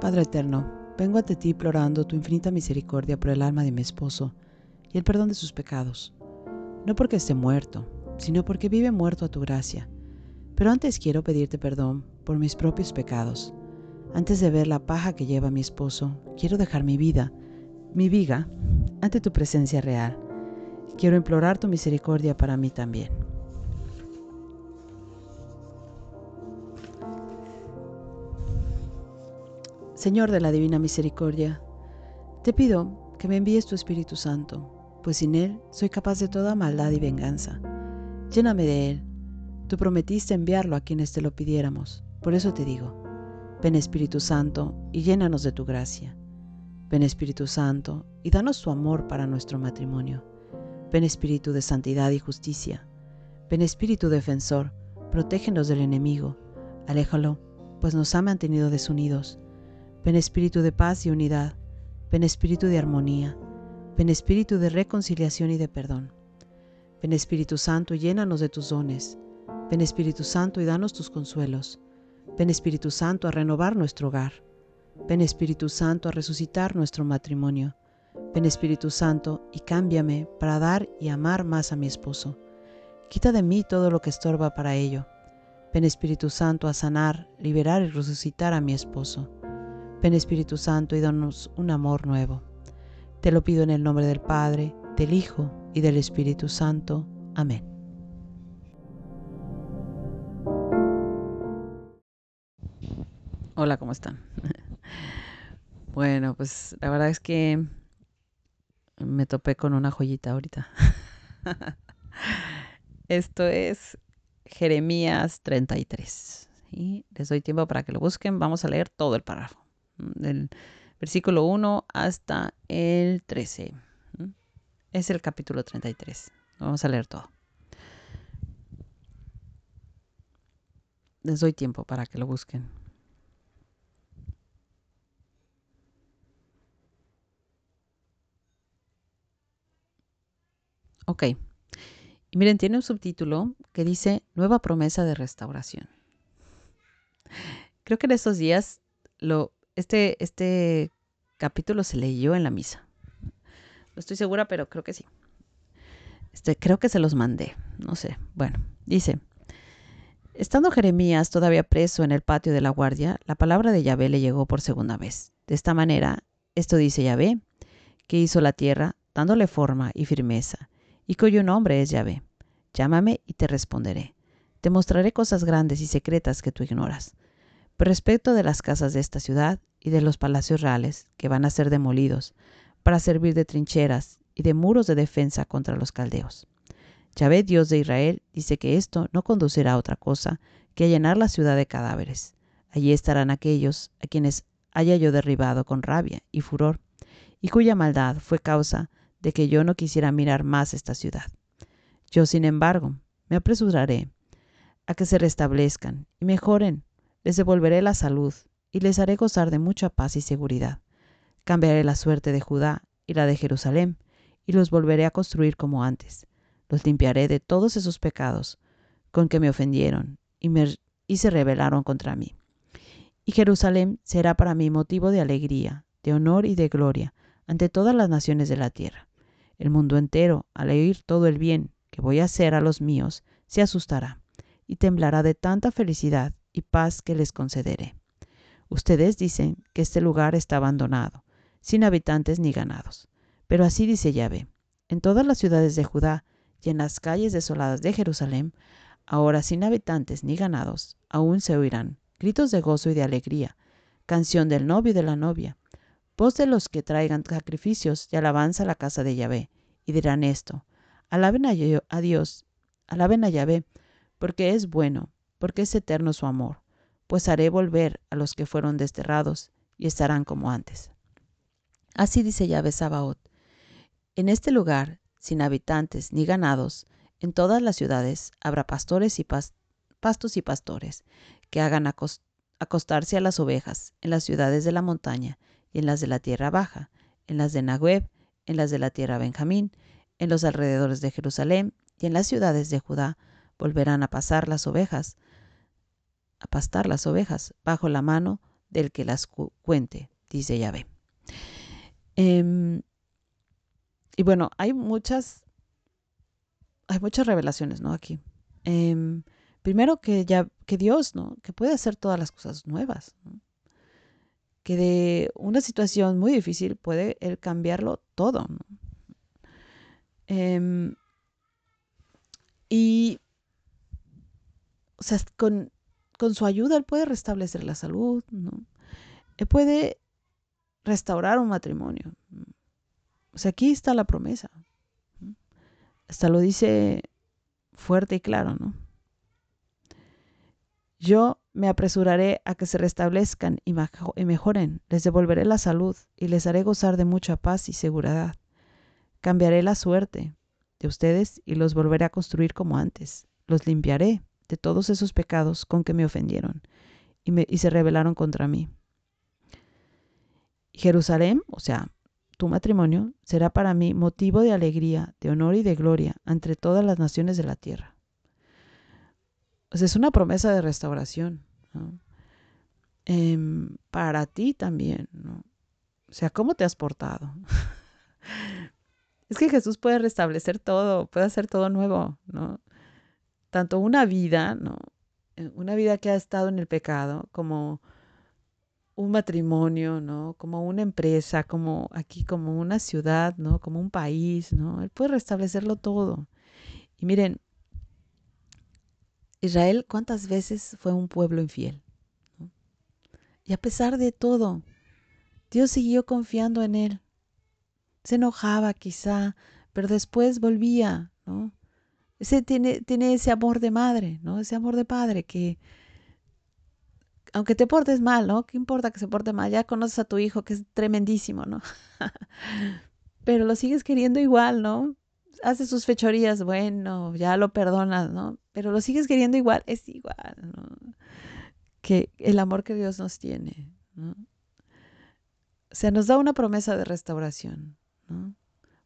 Padre eterno, vengo ante ti implorando tu infinita misericordia por el alma de mi esposo y el perdón de sus pecados. No porque esté muerto, sino porque vive muerto a tu gracia. Pero antes quiero pedirte perdón por mis propios pecados. Antes de ver la paja que lleva mi esposo, quiero dejar mi vida, mi viga, ante tu presencia real. Quiero implorar tu misericordia para mí también. Señor de la Divina Misericordia, te pido que me envíes tu Espíritu Santo, pues sin Él soy capaz de toda maldad y venganza. Lléname de Él. Tú prometiste enviarlo a quienes te lo pidiéramos. Por eso te digo, ven Espíritu Santo y llénanos de tu gracia. Ven Espíritu Santo y danos tu amor para nuestro matrimonio. Ven Espíritu de santidad y justicia. Ven Espíritu defensor, protégenos del enemigo. Aléjalo, pues nos ha mantenido desunidos Ven espíritu de paz y unidad, ven espíritu de armonía, ven espíritu de reconciliación y de perdón. Ven Espíritu Santo y llénanos de tus dones. Ven Espíritu Santo y danos tus consuelos. Ven Espíritu Santo a renovar nuestro hogar. Ven Espíritu Santo a resucitar nuestro matrimonio. Ven Espíritu Santo y cámbiame para dar y amar más a mi esposo. Quita de mí todo lo que estorba para ello. Ven Espíritu Santo a sanar, liberar y resucitar a mi esposo. Ven Espíritu Santo y danos un amor nuevo. Te lo pido en el nombre del Padre, del Hijo y del Espíritu Santo. Amén. Hola, ¿cómo están? Bueno, pues la verdad es que me topé con una joyita ahorita. Esto es Jeremías 33. Y les doy tiempo para que lo busquen. Vamos a leer todo el párrafo del versículo 1 hasta el 13. Es el capítulo 33. Vamos a leer todo. Les doy tiempo para que lo busquen. Ok. Y miren, tiene un subtítulo que dice Nueva promesa de restauración. Creo que en estos días lo este, este capítulo se leyó en la misa. No estoy segura, pero creo que sí. Este, creo que se los mandé, no sé. Bueno, dice, estando Jeremías todavía preso en el patio de la guardia, la palabra de Yahvé le llegó por segunda vez. De esta manera, esto dice Yahvé, que hizo la tierra, dándole forma y firmeza, y cuyo nombre es Yahvé. Llámame y te responderé. Te mostraré cosas grandes y secretas que tú ignoras. Respecto de las casas de esta ciudad, y de los palacios reales, que van a ser demolidos, para servir de trincheras y de muros de defensa contra los caldeos. Yahvé, Dios de Israel, dice que esto no conducirá a otra cosa que a llenar la ciudad de cadáveres. Allí estarán aquellos a quienes haya yo derribado con rabia y furor, y cuya maldad fue causa de que yo no quisiera mirar más esta ciudad. Yo, sin embargo, me apresuraré a que se restablezcan y mejoren, les devolveré la salud y les haré gozar de mucha paz y seguridad. Cambiaré la suerte de Judá y la de Jerusalén, y los volveré a construir como antes. Los limpiaré de todos esos pecados con que me ofendieron y, se rebelaron contra mí. Y Jerusalén será para mí motivo de alegría, de honor y de gloria ante todas las naciones de la tierra. El mundo entero, al oír todo el bien que voy a hacer a los míos, se asustará y temblará de tanta felicidad y paz que les concederé. Ustedes dicen que este lugar está abandonado, sin habitantes ni ganados. Pero así dice Yahvé, en todas las ciudades de Judá y en las calles desoladas de Jerusalén, ahora sin habitantes ni ganados, aún se oirán gritos de gozo y de alegría, canción del novio y de la novia, voz de los que traigan sacrificios y alabanza a la casa de Yahvé, y dirán esto, alaben a, Dios, alaben a Yahvé, porque es bueno, porque es eterno su amor, pues haré volver a los que fueron desterrados y estarán como antes. Así dice Yahvé Sabaoth. En este lugar, sin habitantes ni ganados, en todas las ciudades habrá pastores y pastos y pastores, que hagan acostarse a las ovejas en las ciudades de la montaña y en las de la tierra baja, en las de Nagueb, en las de la tierra Benjamín, en los alrededores de Jerusalén y en las ciudades de Judá, volverán a pasar las ovejas, a pastar las ovejas bajo la mano del que las cuente, dice Yahvé. Em, y bueno, hay muchas, hay muchas revelaciones, ¿no? Aquí. Em, primero que ya, que Dios, ¿no? Que puede hacer todas las cosas nuevas, Que de una situación muy difícil puede él cambiarlo todo, em, y, o sea, con, con su ayuda él puede restablecer la salud, ¿no? Él puede restaurar un matrimonio. O sea, aquí está la promesa. Hasta lo dice fuerte y claro, ¿no? Yo me apresuraré a que se restablezcan y mejoren, les devolveré la salud y les haré gozar de mucha paz y seguridad. Cambiaré la suerte de ustedes y los volveré a construir como antes. Los limpiaré de todos esos pecados con que me ofendieron y, se rebelaron contra mí. Jerusalén, o sea, tu matrimonio, será para mí motivo de alegría, de honor y de gloria entre todas las naciones de la tierra. Es una promesa de restauración em, para ti también. ¿no? O sea, ¿cómo te has portado? es que Jesús puede restablecer todo, puede hacer todo nuevo, ¿no? Tanto una vida, ¿no? Eh, una vida que ha estado en el pecado, como un matrimonio, ¿no? Como una empresa, como aquí, como una ciudad, ¿no? Como un país, ¿no? Él puede restablecerlo todo. Y miren, Israel, ¿cuántas veces fue un pueblo infiel? Y a pesar de todo, Dios siguió confiando en él. Se enojaba quizá, pero después volvía, ¿no? Ese tiene, tiene ese amor de madre, ¿no? Ese amor de padre que, aunque te portes mal, ¿no? ¿Qué importa que se porte mal? Ya conoces a tu hijo, que es tremendísimo, ¿no? Pero lo sigues queriendo igual, ¿no? Hace sus fechorías, bueno, ya lo perdonas, ¿no? Pero lo sigues queriendo igual, es igual, ¿no? Que el amor que Dios nos tiene, ¿no? O sea, nos da una promesa de restauración, ¿no?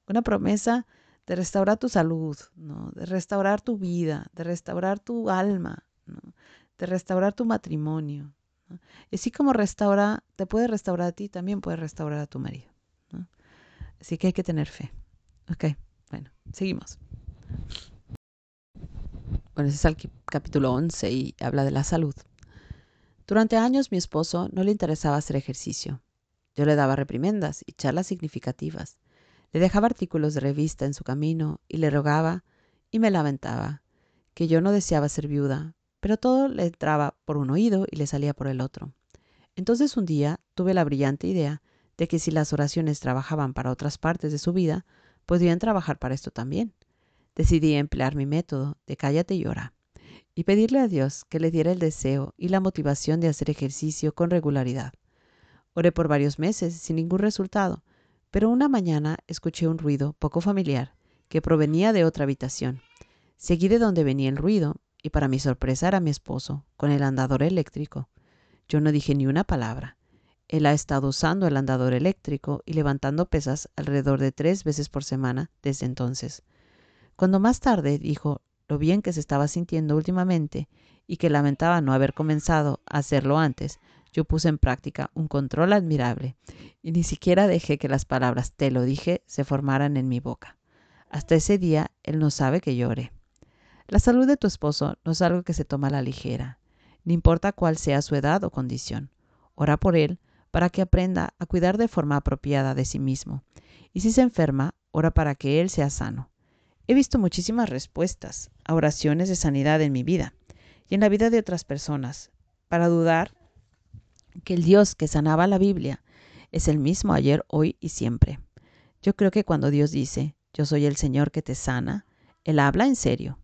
Una promesa de restaurar tu salud, ¿no? De restaurar tu vida, de restaurar tu alma, ¿no? de restaurar tu matrimonio. Y así como restaura, te puede restaurar a ti, también puede restaurar a tu marido. Así que hay que tener fe. Ok, bueno, seguimos. Bueno, ese es el capítulo 11 y habla de la salud. Durante años mi esposo no le interesaba hacer ejercicio. Yo le daba reprimendas y charlas significativas. Le dejaba artículos de revista en su camino y le rogaba y me lamentaba que yo no deseaba ser viuda, pero todo le entraba por un oído y le salía por el otro. Entonces un día tuve la brillante idea de que si las oraciones trabajaban para otras partes de su vida, podrían trabajar para esto también. Decidí emplear mi método de cállate y ora, y pedirle a Dios que le diera el deseo y la motivación de hacer ejercicio con regularidad. Oré por varios meses sin ningún resultado, pero una mañana escuché un ruido poco familiar que provenía de otra habitación. Seguí de donde venía el ruido y para mi sorpresa era mi esposo, con el andador eléctrico. Yo no dije ni una palabra. Él ha estado usando el andador eléctrico y levantando pesas alrededor de tres veces por semana desde entonces. Cuando más tarde dijo lo bien que se estaba sintiendo últimamente y que lamentaba no haber comenzado a hacerlo antes, yo puse en práctica un control admirable y ni siquiera dejé que las palabras te lo dije se formaran en mi boca. Hasta ese día él no sabe que llore. La salud de tu esposo no es algo que se toma a la ligera, ni importa cuál sea su edad o condición. Ora por él para que aprenda a cuidar de forma apropiada de sí mismo. Y si se enferma, ora para que él sea sano. He visto muchísimas respuestas a oraciones de sanidad en mi vida y en la vida de otras personas, para dudar que el Dios que sanaba la Biblia es el mismo ayer, hoy y siempre. Yo creo que cuando Dios dice, yo soy el Señor que te sana, Él habla en serio.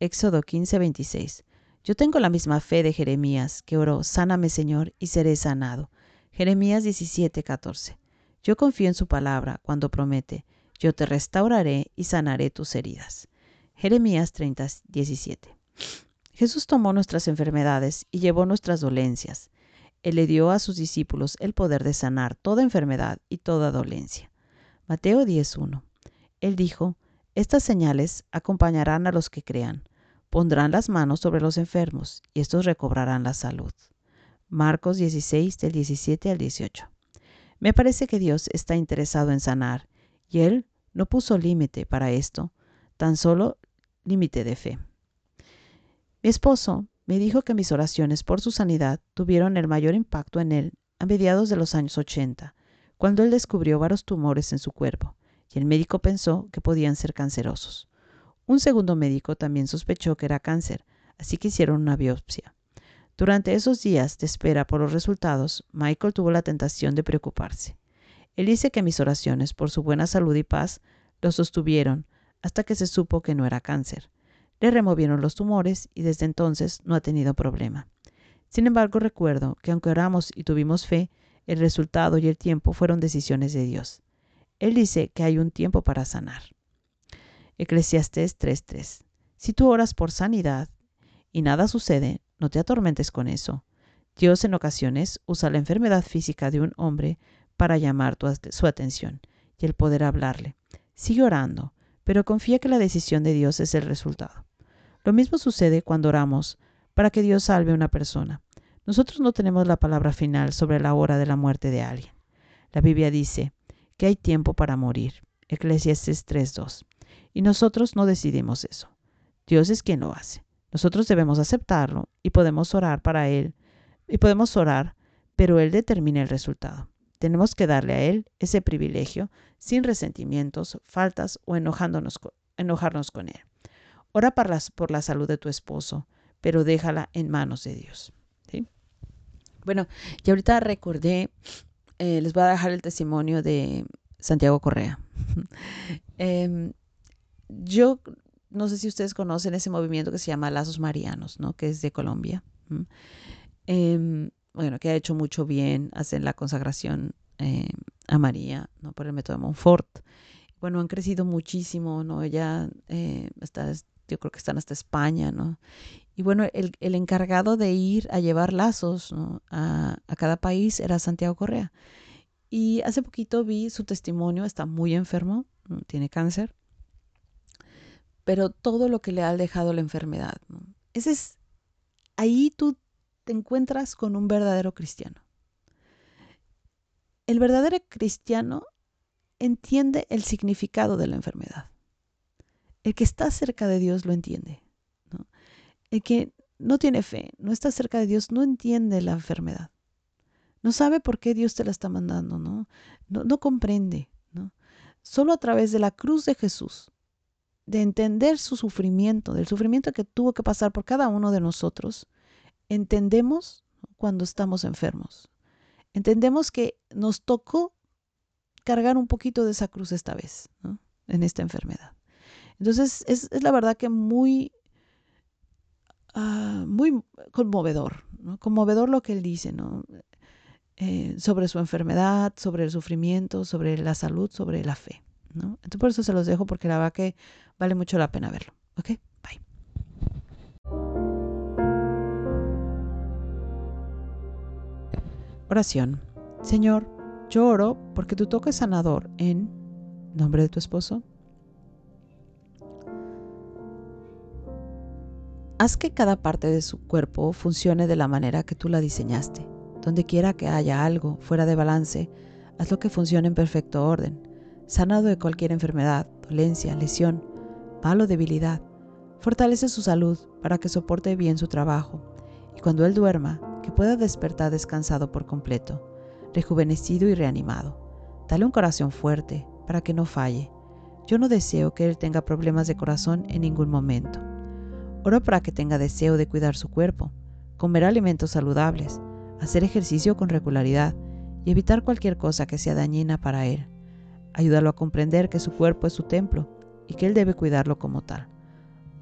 Éxodo 15:26. Yo tengo la misma fe de Jeremías, que oró, Sáname Señor, y seré sanado. Jeremías 17:14. Yo confío en su palabra cuando promete, Yo te restauraré y sanaré tus heridas. Jeremías 30:17. Jesús tomó nuestras enfermedades y llevó nuestras dolencias. Él le dio a sus discípulos el poder de sanar toda enfermedad y toda dolencia. Mateo 10:1. Él dijo, estas señales acompañarán a los que crean. Pondrán las manos sobre los enfermos y estos recobrarán la salud. Marcos 16 del 17 al 18. Me parece que Dios está interesado en sanar y Él no puso límite para esto, tan solo límite de fe. Mi esposo me dijo que mis oraciones por su sanidad tuvieron el mayor impacto en él a mediados de los años 80, cuando él descubrió varios tumores en su cuerpo, y el médico pensó que podían ser cancerosos. Un segundo médico también sospechó que era cáncer, así que hicieron una biopsia. Durante esos días de espera por los resultados, Michael tuvo la tentación de preocuparse. Él dice que mis oraciones por su buena salud y paz lo sostuvieron hasta que se supo que no era cáncer. Le removieron los tumores y desde entonces no ha tenido problema. Sin embargo, recuerdo que aunque oramos y tuvimos fe, el resultado y el tiempo fueron decisiones de Dios. Él dice que hay un tiempo para sanar. Eclesiastés 3:3. Si tú oras por sanidad y nada sucede, no te atormentes con eso. Dios en ocasiones usa la enfermedad física de un hombre para llamar su atención y el poder hablarle. Sigue orando, pero confía que la decisión de Dios es el resultado. Lo mismo sucede cuando oramos para que Dios salve a una persona. Nosotros no tenemos la palabra final sobre la hora de la muerte de alguien. La Biblia dice que hay tiempo para morir. Eclesiastes 3.2. Y nosotros no decidimos eso. Dios es quien lo hace. Nosotros debemos aceptarlo y podemos orar para Él. Y podemos orar, pero Él determina el resultado. Tenemos que darle a Él ese privilegio sin resentimientos, faltas o enojándonos, enojarnos con Él. Ora por la, por la salud de tu esposo, pero déjala en manos de Dios. Bueno, y ahorita recordé, eh, les voy a dejar el testimonio de Santiago Correa. Em, yo no sé si ustedes conocen ese movimiento que se llama Lazos Marianos, ¿no? que es de Colombia bueno, que ha hecho mucho bien, hacen la consagración eh, a María, ¿no? Por el método de Montfort. Bueno, han crecido muchísimo, ¿no? Ya eh, está, yo creo que están hasta España, ¿no? Y bueno, el, encargado de ir a llevar lazos a, a, cada país era Santiago Correa. Y hace poquito vi su testimonio, está muy enfermo, tiene cáncer, pero todo lo que le ha dejado la enfermedad. ¿no? Ese es, ahí tú te encuentras con un verdadero cristiano. El verdadero cristiano entiende el significado de la enfermedad. El que está cerca de Dios lo entiende. El que no tiene fe, no está cerca de Dios, no entiende la enfermedad. No sabe por qué Dios te la está mandando, ¿no? No, comprende. Solo a través de la cruz de Jesús, de entender su sufrimiento, del sufrimiento que tuvo que pasar por cada uno de nosotros, entendemos cuando estamos enfermos. Entendemos que nos tocó cargar un poquito de esa cruz esta vez, en esta enfermedad. Entonces, es, la verdad que muy, ah, muy conmovedor, conmovedor lo que él dice, ¿no? Eh, sobre su enfermedad, sobre el sufrimiento, sobre la salud, sobre la fe. ¿no? Entonces, por eso se los dejo, porque la verdad que vale mucho la pena verlo. ¿Ok? Oración. Señor, yo oro porque tu toque sanador en nombre de tu esposo. Haz que cada parte de su cuerpo funcione de la manera que tú la diseñaste. Donde quiera que haya algo fuera de balance, haz lo que funcione en perfecto orden, sanado de cualquier enfermedad, dolencia, lesión, mal o debilidad. Fortalece su salud para que soporte bien su trabajo y cuando él duerma, que pueda despertar descansado por completo, rejuvenecido y reanimado. Dale un corazón fuerte para que no falle. Yo no deseo que él tenga problemas de corazón en ningún momento. Oro para que tenga deseo de cuidar su cuerpo, comer alimentos saludables, hacer ejercicio con regularidad y evitar cualquier cosa que sea dañina para él. Ayúdalo a comprender que su cuerpo es su templo y que él debe cuidarlo como tal.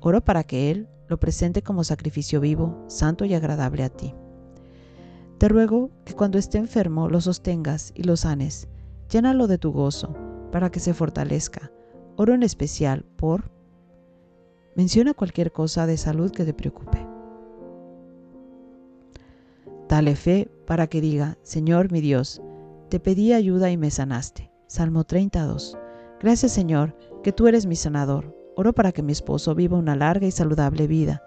Oro para que él lo presente como sacrificio vivo, santo y agradable a ti. Te ruego que cuando esté enfermo lo sostengas y lo sanes. Llénalo de tu gozo para que se fortalezca. Oro en especial por... Menciona cualquier cosa de salud que te preocupe. Dale fe para que diga, Señor mi Dios, te pedí ayuda y me sanaste. Salmo 32. Gracias Señor, que tú eres mi sanador. Oro para que mi esposo viva una larga y saludable vida,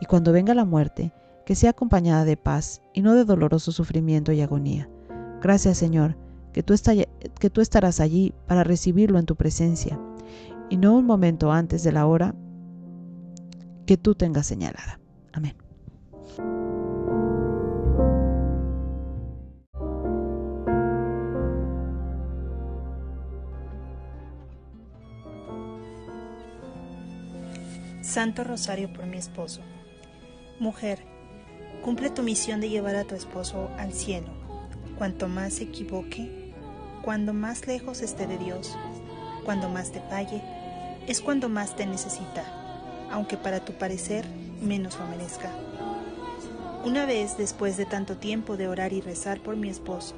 y cuando venga la muerte, que sea acompañada de paz y no de doloroso sufrimiento y agonía. Gracias Señor, que tú, que tú estarás allí para recibirlo en tu presencia y no un momento antes de la hora que tú tengas señalada. Amén. Santo Rosario por mi esposo. Mujer, cumple tu misión de llevar a tu esposo al cielo. Cuanto más se equivoque, cuando más lejos esté de Dios, cuando más te falle, es cuando más te necesita, aunque para tu parecer menos lo merezca. Una vez después de tanto tiempo de orar y rezar por mi esposo,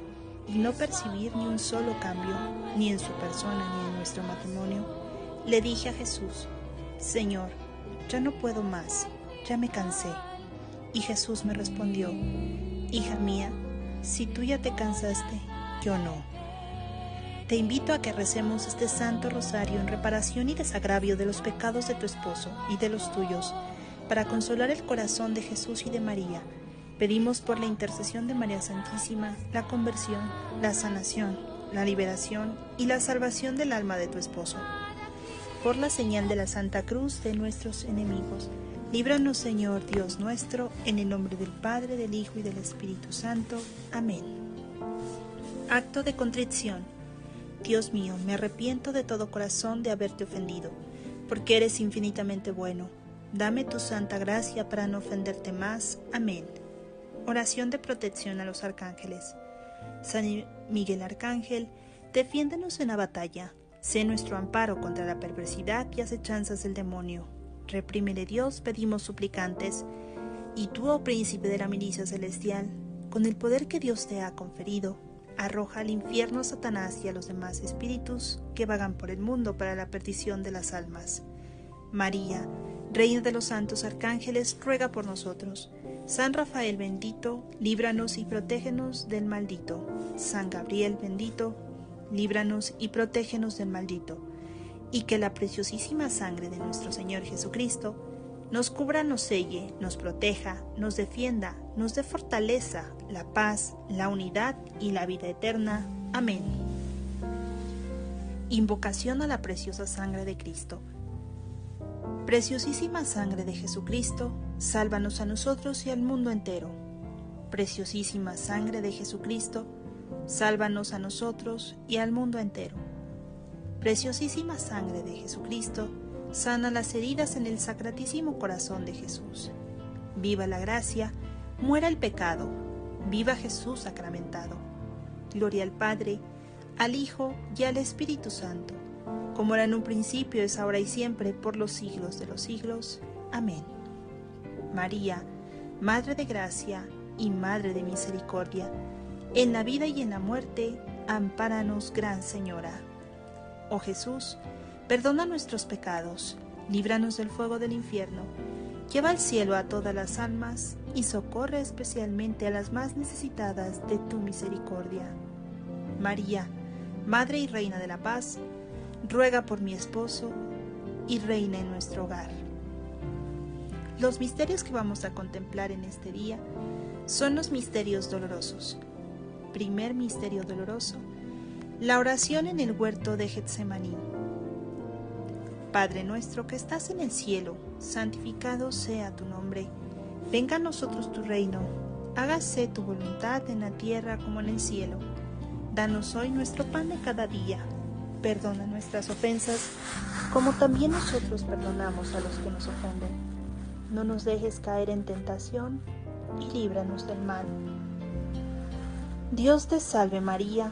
y no percibir ni un solo cambio, ni en su persona ni en nuestro matrimonio, le dije a Jesús, Señor, ya no puedo más, ya me cansé. Y Jesús me respondió, Hija mía, si tú ya te cansaste, yo no. Te invito a que recemos este Santo Rosario en reparación y desagravio de los pecados de tu esposo y de los tuyos, para consolar el corazón de Jesús y de María. Pedimos por la intercesión de María Santísima la conversión, la sanación, la liberación y la salvación del alma de tu esposo por la señal de la Santa Cruz de nuestros enemigos. Líbranos, Señor Dios nuestro, en el nombre del Padre, del Hijo y del Espíritu Santo. Amén. Acto de contrición. Dios mío, me arrepiento de todo corazón de haberte ofendido, porque eres infinitamente bueno. Dame tu santa gracia para no ofenderte más. Amén. Oración de protección a los arcángeles. San Miguel Arcángel, defiéndenos en la batalla Sé nuestro amparo contra la perversidad y acechanzas del demonio. Reprímele Dios, pedimos suplicantes. Y tú, oh príncipe de la milicia celestial, con el poder que Dios te ha conferido, arroja al infierno a Satanás y a los demás espíritus que vagan por el mundo para la perdición de las almas. María, Reina de los santos arcángeles, ruega por nosotros. San Rafael bendito, líbranos y protégenos del maldito. San Gabriel bendito, líbranos y protégenos del maldito, y que la preciosísima sangre de nuestro Señor Jesucristo nos cubra, nos selle, nos proteja, nos defienda, nos dé fortaleza, la paz, la unidad y la vida eterna. Amén. Invocación a la preciosa sangre de Cristo. Preciosísima sangre de Jesucristo, sálvanos a nosotros y al mundo entero. Preciosísima sangre de Jesucristo, Sálvanos a nosotros y al mundo entero. Preciosísima sangre de Jesucristo, sana las heridas en el sacratísimo corazón de Jesús. Viva la gracia, muera el pecado, viva Jesús sacramentado. Gloria al Padre, al Hijo y al Espíritu Santo, como era en un principio, es ahora y siempre, por los siglos de los siglos. Amén. María, Madre de Gracia y Madre de Misericordia, en la vida y en la muerte, ampáranos, Gran Señora. Oh Jesús, perdona nuestros pecados, líbranos del fuego del infierno, lleva al cielo a todas las almas y socorre especialmente a las más necesitadas de tu misericordia. María, Madre y Reina de la Paz, ruega por mi esposo y reina en nuestro hogar. Los misterios que vamos a contemplar en este día son los misterios dolorosos primer misterio doloroso, la oración en el huerto de Getsemaní. Padre nuestro que estás en el cielo, santificado sea tu nombre. Venga a nosotros tu reino. Hágase tu voluntad en la tierra como en el cielo. Danos hoy nuestro pan de cada día. Perdona nuestras ofensas, como también nosotros perdonamos a los que nos ofenden. No nos dejes caer en tentación y líbranos del mal. Dios te salve María,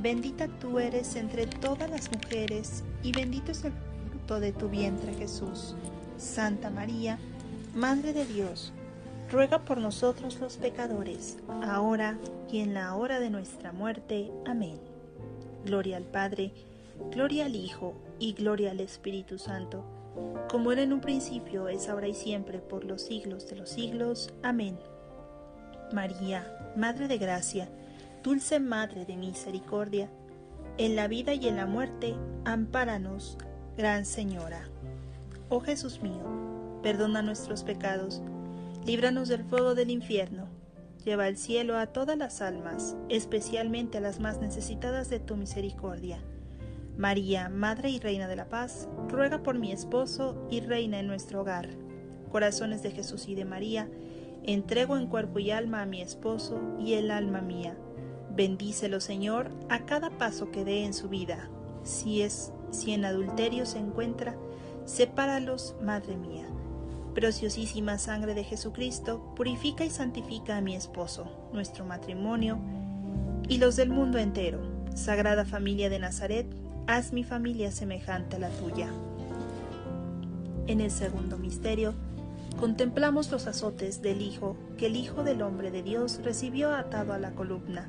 Bendita tú eres entre todas las mujeres, y bendito es el fruto de tu vientre Jesús. Santa María, Madre de Dios, ruega por nosotros los pecadores, ahora y en la hora de nuestra muerte. Amén. Gloria al Padre, Gloria al Hijo y gloria al Espíritu Santo, como era en un principio, es ahora y siempre, por los siglos de los siglos. Amén. María, Madre de Gracia, dulce Madre de Misericordia, en la vida y en la muerte, ampáranos, Gran Señora. Oh Jesús mío, perdona nuestros pecados, líbranos del fuego del infierno, lleva al cielo a todas las almas, especialmente a las más necesitadas de tu misericordia María, Madre y Reina de la Paz, ruega por mi esposo y reina en nuestro hogar. Corazones de Jesús y de María, entrego en cuerpo y alma a mi esposo y el alma mía. Bendícelo, Señor, a cada paso que dé en su vida. Si es, si en adulterio se encuentra, sepáralos, Madre mía. Preciosísima sangre de Jesucristo, purifica y santifica a mi esposo, nuestro matrimonio y los del mundo entero. Sagrada familia de Nazaret, haz mi familia semejante a la tuya. En el segundo misterio, contemplamos los azotes del Hijo que el Hijo del Hombre de Dios recibió atado a la columna.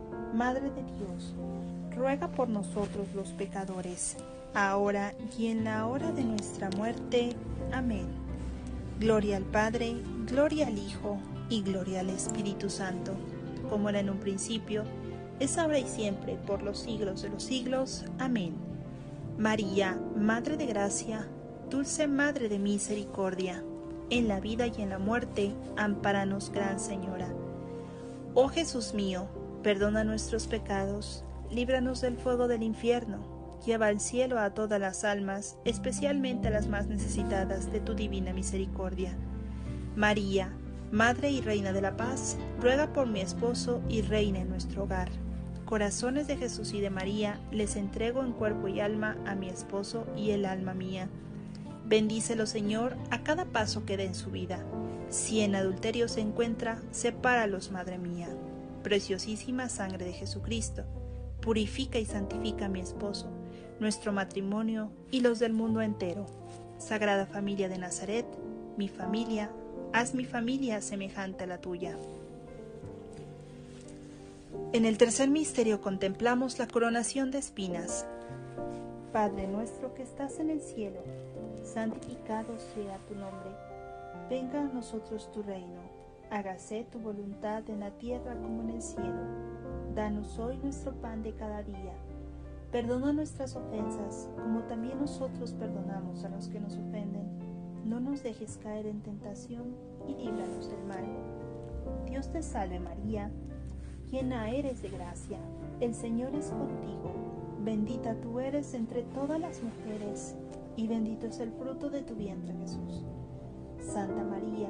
Madre de Dios, ruega por nosotros los pecadores, ahora y en la hora de nuestra muerte. Amén. Gloria al Padre, gloria al Hijo, y gloria al Espíritu Santo, como era en un principio, es ahora y siempre, por los siglos de los siglos. Amén. María, Madre de Gracia, Dulce Madre de Misericordia, en la vida y en la muerte, amparanos, Gran Señora. Oh Jesús mío, perdona nuestros pecados, líbranos del fuego del infierno, lleva al cielo a todas las almas, especialmente a las más necesitadas de tu divina misericordia. María, Madre y Reina de la Paz, ruega por mi esposo y reina en nuestro hogar corazones de Jesús y de María, les entrego en cuerpo y alma a mi esposo y el alma mía. Bendícelo, Señor, a cada paso que dé en su vida. Si en adulterio se encuentra, sepáralos, Madre mía. Preciosísima sangre de Jesucristo, purifica y santifica a mi esposo, nuestro matrimonio y los del mundo entero. Sagrada familia de Nazaret, mi familia, haz mi familia semejante a la tuya. En el tercer misterio contemplamos la coronación de espinas. Padre nuestro que estás en el cielo, santificado sea tu nombre. Venga a nosotros tu reino. Hágase tu voluntad en la tierra como en el cielo. Danos hoy nuestro pan de cada día. Perdona nuestras ofensas, como también nosotros perdonamos a los que nos ofenden. No nos dejes caer en tentación y líbranos del mal. Dios te salve María llena eres de gracia, el Señor es contigo, bendita tú eres entre todas las mujeres, y bendito es el fruto de tu vientre Jesús. Santa María,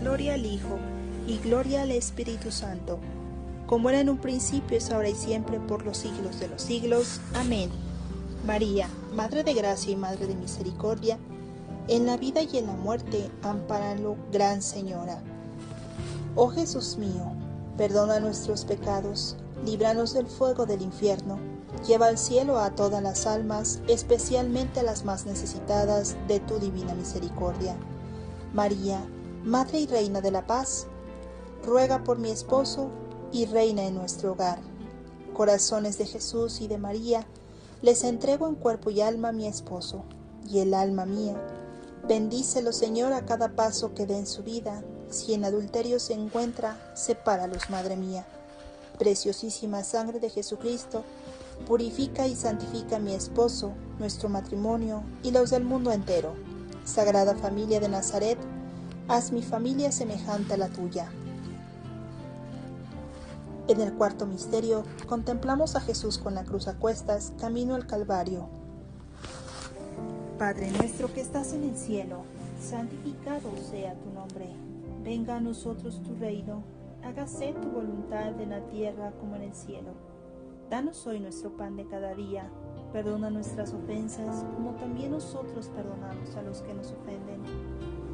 gloria al Hijo, y gloria al Espíritu Santo, como era en un principio, es ahora y siempre, por los siglos de los siglos. Amén. María, Madre de Gracia y Madre de Misericordia, en la vida y en la muerte, ampáralo, Gran Señora. Oh Jesús mío, Perdona nuestros pecados, líbranos del fuego del infierno, lleva al cielo a todas las almas, especialmente a las más necesitadas de tu divina misericordia. María, Madre y Reina de la Paz, ruega por mi esposo y reina en nuestro hogar. Corazones de Jesús y de María, les entrego en cuerpo y alma a mi esposo y el alma mía. Bendícelo, Señor, a cada paso que dé en su vida si en adulterio se encuentra, sepáralos, Madre mía. Preciosísima sangre de Jesucristo, purifica y santifica a mi esposo, nuestro matrimonio y los del mundo entero. Sagrada familia de Nazaret, haz mi familia semejante a la tuya. En el cuarto misterio contemplamos a Jesús con la cruz a cuestas, camino al Calvario. Padre nuestro que estás en el cielo, santificado sea tu nombre Venga a nosotros tu reino, hágase tu voluntad en la tierra como en el cielo. Danos hoy nuestro pan de cada día, perdona nuestras ofensas como también nosotros perdonamos a los que nos ofenden.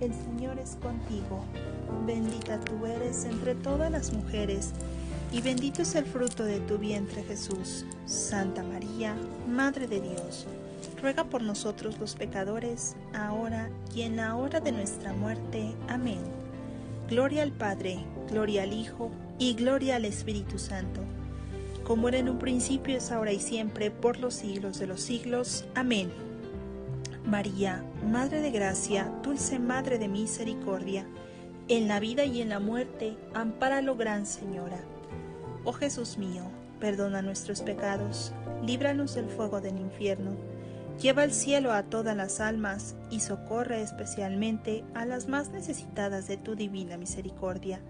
el Señor es contigo, bendita tú eres entre todas las mujeres, y bendito es el fruto de tu vientre Jesús. Santa María, Madre de Dios, ruega por nosotros los pecadores, ahora y en la hora de nuestra muerte. Amén. Gloria al Padre, gloria al Hijo y gloria al Espíritu Santo, como era en un principio, es ahora y siempre, por los siglos de los siglos. Amén. María, Madre de Gracia, dulce Madre de Misericordia, en la vida y en la muerte, ampáralo, Gran Señora. Oh Jesús mío, perdona nuestros pecados, líbranos del fuego del infierno Lleva al cielo a todas las almas y socorre especialmente a las más necesitadas de tu divina misericordia.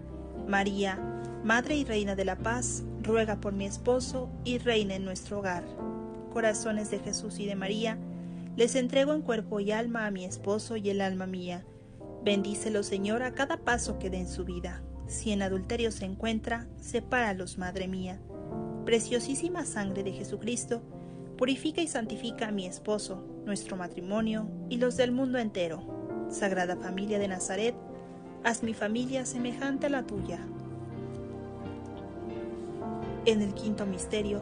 María, Madre y Reina de la Paz, ruega por mi esposo y reina en nuestro hogar. Corazones de Jesús y de María, les entrego en cuerpo y alma a mi esposo y el alma mía. Bendícelo, Señor, a cada paso que dé en su vida. Si en adulterio se encuentra, sepáralos, Madre mía. Preciosísima sangre de Jesucristo, Purifica y santifica a mi esposo, nuestro matrimonio y los del mundo entero. Sagrada familia de Nazaret, haz mi familia semejante a la tuya. En el quinto misterio,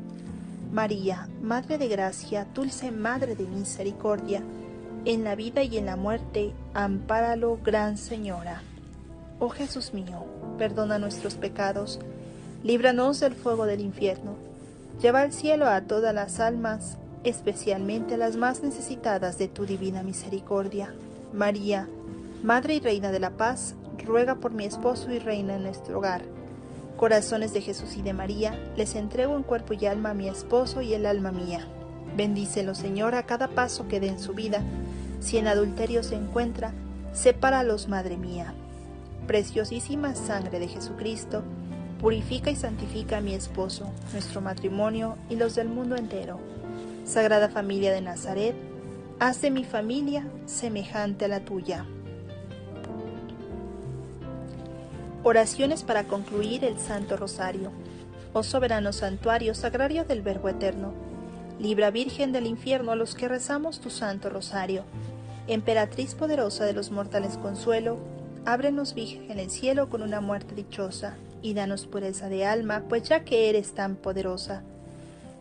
María, Madre de Gracia, dulce Madre de Misericordia, en la vida y en la muerte, ampáralo, Gran Señora. Oh Jesús mío, perdona nuestros pecados, líbranos del fuego del infierno, lleva al cielo a todas las almas, especialmente a las más necesitadas de tu divina misericordia. María, Madre y Reina de la Paz, ruega por mi esposo y reina en nuestro hogar Corazones de Jesús y de María, les entrego en cuerpo y alma a mi esposo y el alma mía. Bendícelo, Señor, a cada paso que dé en su vida. Si en adulterio se encuentra, sepáralos, Madre mía. Preciosísima sangre de Jesucristo, purifica y santifica a mi esposo, nuestro matrimonio y los del mundo entero. Sagrada familia de Nazaret, haz de mi familia semejante a la tuya. Oraciones para concluir el Santo Rosario. Oh soberano santuario sagrario del Verbo Eterno, libra Virgen del infierno a los que rezamos tu Santo Rosario. Emperatriz poderosa de los mortales consuelo, ábrenos Virgen el cielo con una muerte dichosa. y danos pureza de alma, pues ya que eres tan poderosa.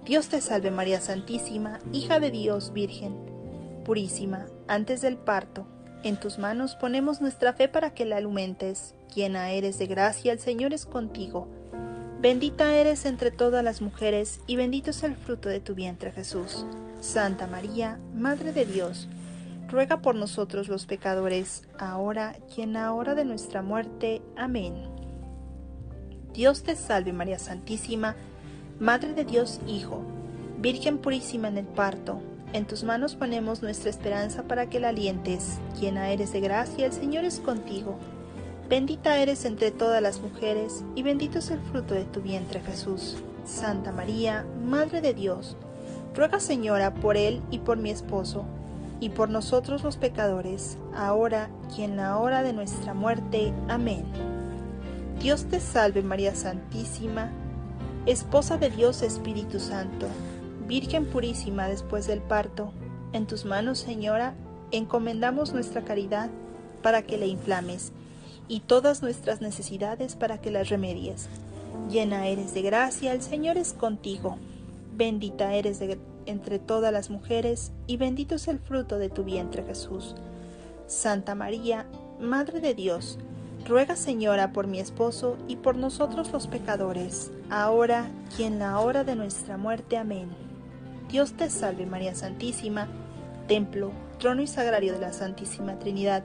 Dios te salve María Santísima, hija de Dios Virgen, purísima, antes del parto. En tus manos ponemos nuestra fe para que la alumentes. Llena eres de gracia, el Señor es contigo. Bendita eres entre todas las mujeres, y bendito es el fruto de tu vientre Jesús. Santa María, Madre de Dios, ruega por nosotros los pecadores, ahora y en la hora de nuestra muerte. Amén. Dios te salve María Santísima, Madre de Dios Hijo, Virgen purísima en el parto, en tus manos ponemos nuestra esperanza para que la alientes. Llena eres de gracia, el Señor es contigo. Bendita eres entre todas las mujeres, y bendito es el fruto de tu vientre Jesús. Santa María, Madre de Dios, ruega Señora por él y por mi esposo y por nosotros los pecadores, ahora y en la hora de nuestra muerte. Amén. Dios te salve María Santísima, Esposa de Dios Espíritu Santo, Virgen purísima después del parto, en tus manos, Señora, encomendamos nuestra caridad para que la inflames, y todas nuestras necesidades para que las remedies. Llena eres de gracia, el Señor es contigo. Bendita eres entre todas las mujeres, y bendito es el fruto de tu vientre Jesús. Santa María, Madre de Dios, ruega Señora por mi esposo y por nosotros los pecadores, ahora y en la hora de nuestra muerte. Amén. Dios te salve María Santísima, templo, trono y sagrario de la Santísima Trinidad,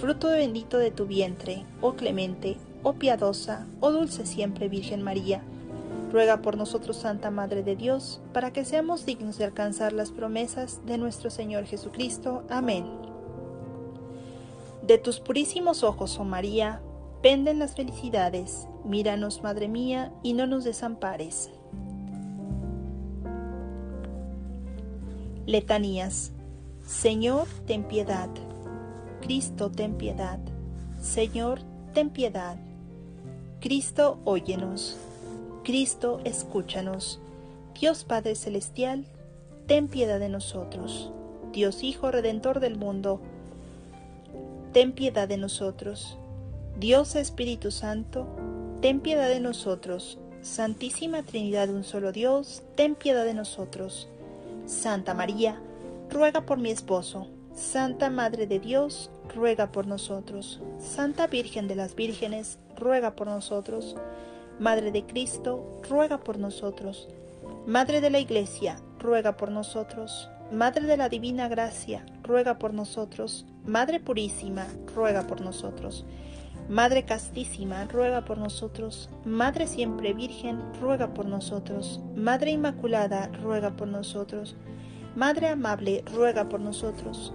fruto bendito de tu vientre, oh clemente, oh piadosa, oh dulce siempre Virgen María Ruega por nosotros, Santa Madre de Dios, para que seamos dignos de alcanzar las promesas de nuestro Señor Jesucristo. Amén. De tus purísimos ojos, oh María, penden las felicidades. Míranos, Madre mía, y no nos desampares. Letanías. Señor, ten piedad. Cristo, ten piedad. Señor, ten piedad. Cristo, óyenos. Cristo, escúchanos. Dios Padre Celestial, ten piedad de nosotros. Dios Hijo Redentor del mundo, ten piedad de nosotros. Dios Espíritu Santo, ten piedad de nosotros. Santísima Trinidad de un solo Dios, ten piedad de nosotros. Santa María, ruega por mi esposo. Santa Madre de Dios, ruega por nosotros. Santa Virgen de las Vírgenes, ruega por nosotros. Madre de Cristo, ruega por nosotros. Madre de la Iglesia, ruega por nosotros. Madre de la Divina Gracia, ruega por nosotros. Madre Purísima, ruega por nosotros. Madre Castísima, ruega por nosotros. Madre Siempre Virgen, ruega por nosotros. Madre Inmaculada, ruega por nosotros. Madre Amable, ruega por nosotros.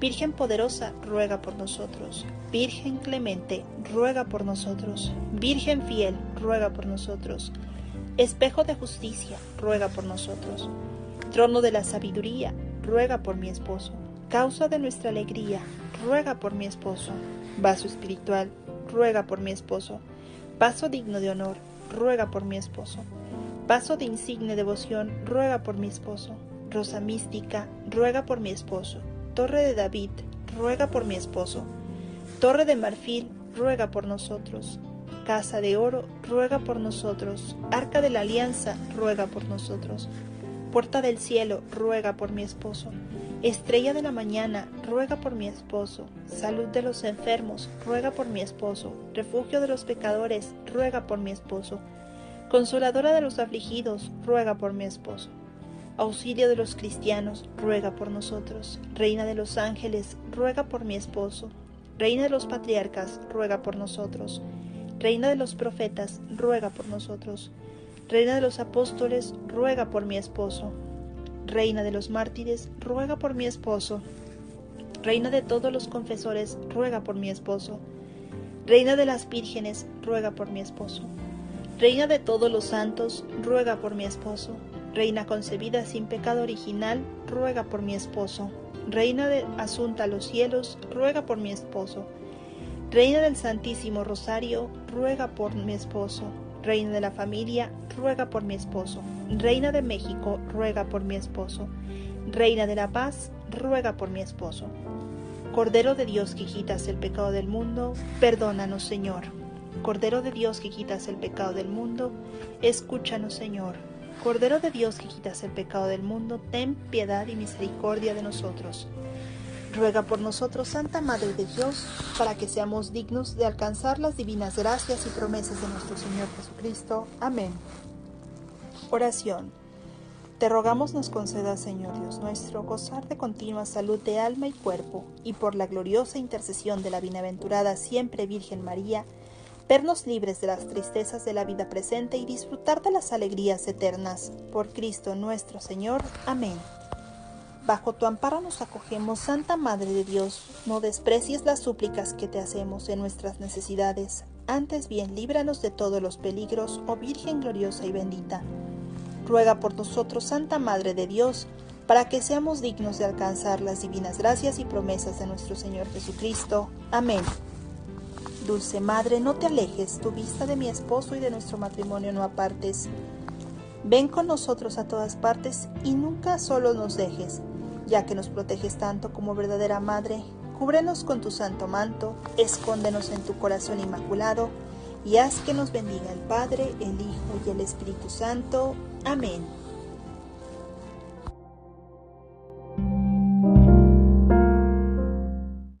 Virgen poderosa, ruega por nosotros. Virgen clemente, ruega por nosotros. Virgen fiel, ruega por nosotros. Espejo de justicia, ruega por nosotros. Trono de la sabiduría, ruega por mi esposo. Causa de nuestra alegría, ruega por mi esposo. Vaso espiritual, ruega por mi esposo. Vaso digno de honor, ruega por mi esposo. Vaso de insigne devoción, ruega por mi esposo. Rosa mística, ruega por mi esposo. Torre de David, ruega por mi esposo. Torre de marfil, ruega por nosotros. Casa de oro, ruega por nosotros. Arca de la alianza, ruega por nosotros. Puerta del cielo, ruega por mi esposo. Estrella de la mañana, ruega por mi esposo. Salud de los enfermos, ruega por mi esposo. Refugio de los pecadores, ruega por mi esposo. Consoladora de los afligidos, ruega por mi esposo. Auxilio de los cristianos, ruega por nosotros. Reina de los ángeles, ruega por mi esposo. Reina de los patriarcas, ruega por nosotros. Reina de los profetas, ruega por nosotros. Reina de los apóstoles, ruega por mi esposo. Reina de los mártires, ruega por mi esposo. Reina de todos los confesores, ruega por mi esposo. Reina de las vírgenes, ruega por mi esposo. Reina de todos los santos, ruega por mi esposo. Reina concebida sin pecado original, ruega por mi esposo. Reina de asunta a los cielos, ruega por mi esposo. Reina del Santísimo Rosario, ruega por mi esposo. Reina de la familia, ruega por mi esposo. Reina de México, ruega por mi esposo. Reina de la paz, ruega por mi esposo. Cordero de Dios que quitas el pecado del mundo, perdónanos Señor. Cordero de Dios que quitas el pecado del mundo, escúchanos Señor. Cordero de Dios que quitas el pecado del mundo, ten piedad y misericordia de nosotros. Ruega por nosotros, Santa Madre de Dios, para que seamos dignos de alcanzar las divinas gracias y promesas de nuestro Señor Jesucristo. Amén. Oración. Te rogamos nos conceda, Señor Dios nuestro, gozar de continua salud de alma y cuerpo, y por la gloriosa intercesión de la bienaventurada siempre Virgen María, vernos libres de las tristezas de la vida presente y disfrutar de las alegrías eternas. Por Cristo nuestro Señor. Amén. Bajo tu amparo nos acogemos, Santa Madre de Dios, no desprecies las súplicas que te hacemos en nuestras necesidades, antes bien líbranos de todos los peligros, oh Virgen gloriosa y bendita ruega por nosotros, Santa Madre de Dios, para que seamos dignos de alcanzar las divinas gracias y promesas de nuestro Señor Jesucristo. Amén. Dulce Madre, no te alejes, tu vista de mi esposo y de nuestro matrimonio no apartes. Ven con nosotros a todas partes y nunca solo nos dejes, ya que nos proteges tanto como verdadera Madre. Cúbrenos con tu santo manto, escóndenos en tu corazón inmaculado, y haz que nos bendiga el Padre, el Hijo y el Espíritu Santo. Amén.